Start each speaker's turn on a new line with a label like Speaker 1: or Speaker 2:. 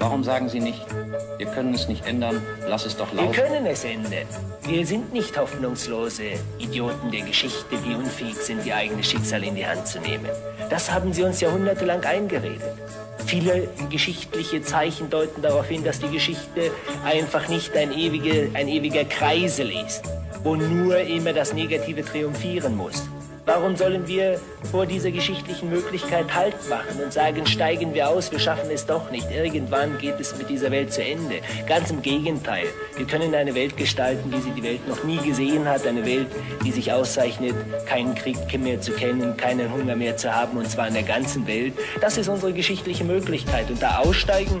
Speaker 1: Warum sagen Sie nicht, wir können es nicht ändern, lass es doch laufen?
Speaker 2: Wir können es ändern. Wir sind nicht hoffnungslose Idioten der Geschichte, die unfähig sind, ihr eigenes Schicksal in die Hand zu nehmen. Das haben sie uns jahrhundertelang eingeredet. Viele geschichtliche Zeichen deuten darauf hin, dass die Geschichte einfach nicht ein, ewige, ein ewiger Kreisel ist, wo nur immer das Negative triumphieren muss. Warum sollen wir vor dieser geschichtlichen Möglichkeit Halt machen und sagen, steigen wir aus, wir schaffen es doch nicht. Irgendwann geht es mit dieser Welt zu Ende. Ganz im Gegenteil. Wir können eine Welt gestalten, wie sie die Welt noch nie gesehen hat. Eine Welt, die sich auszeichnet, keinen Krieg mehr zu kennen, keinen Hunger mehr zu haben, und zwar in der ganzen Welt. Das ist unsere geschichtliche Möglichkeit. Und da aussteigen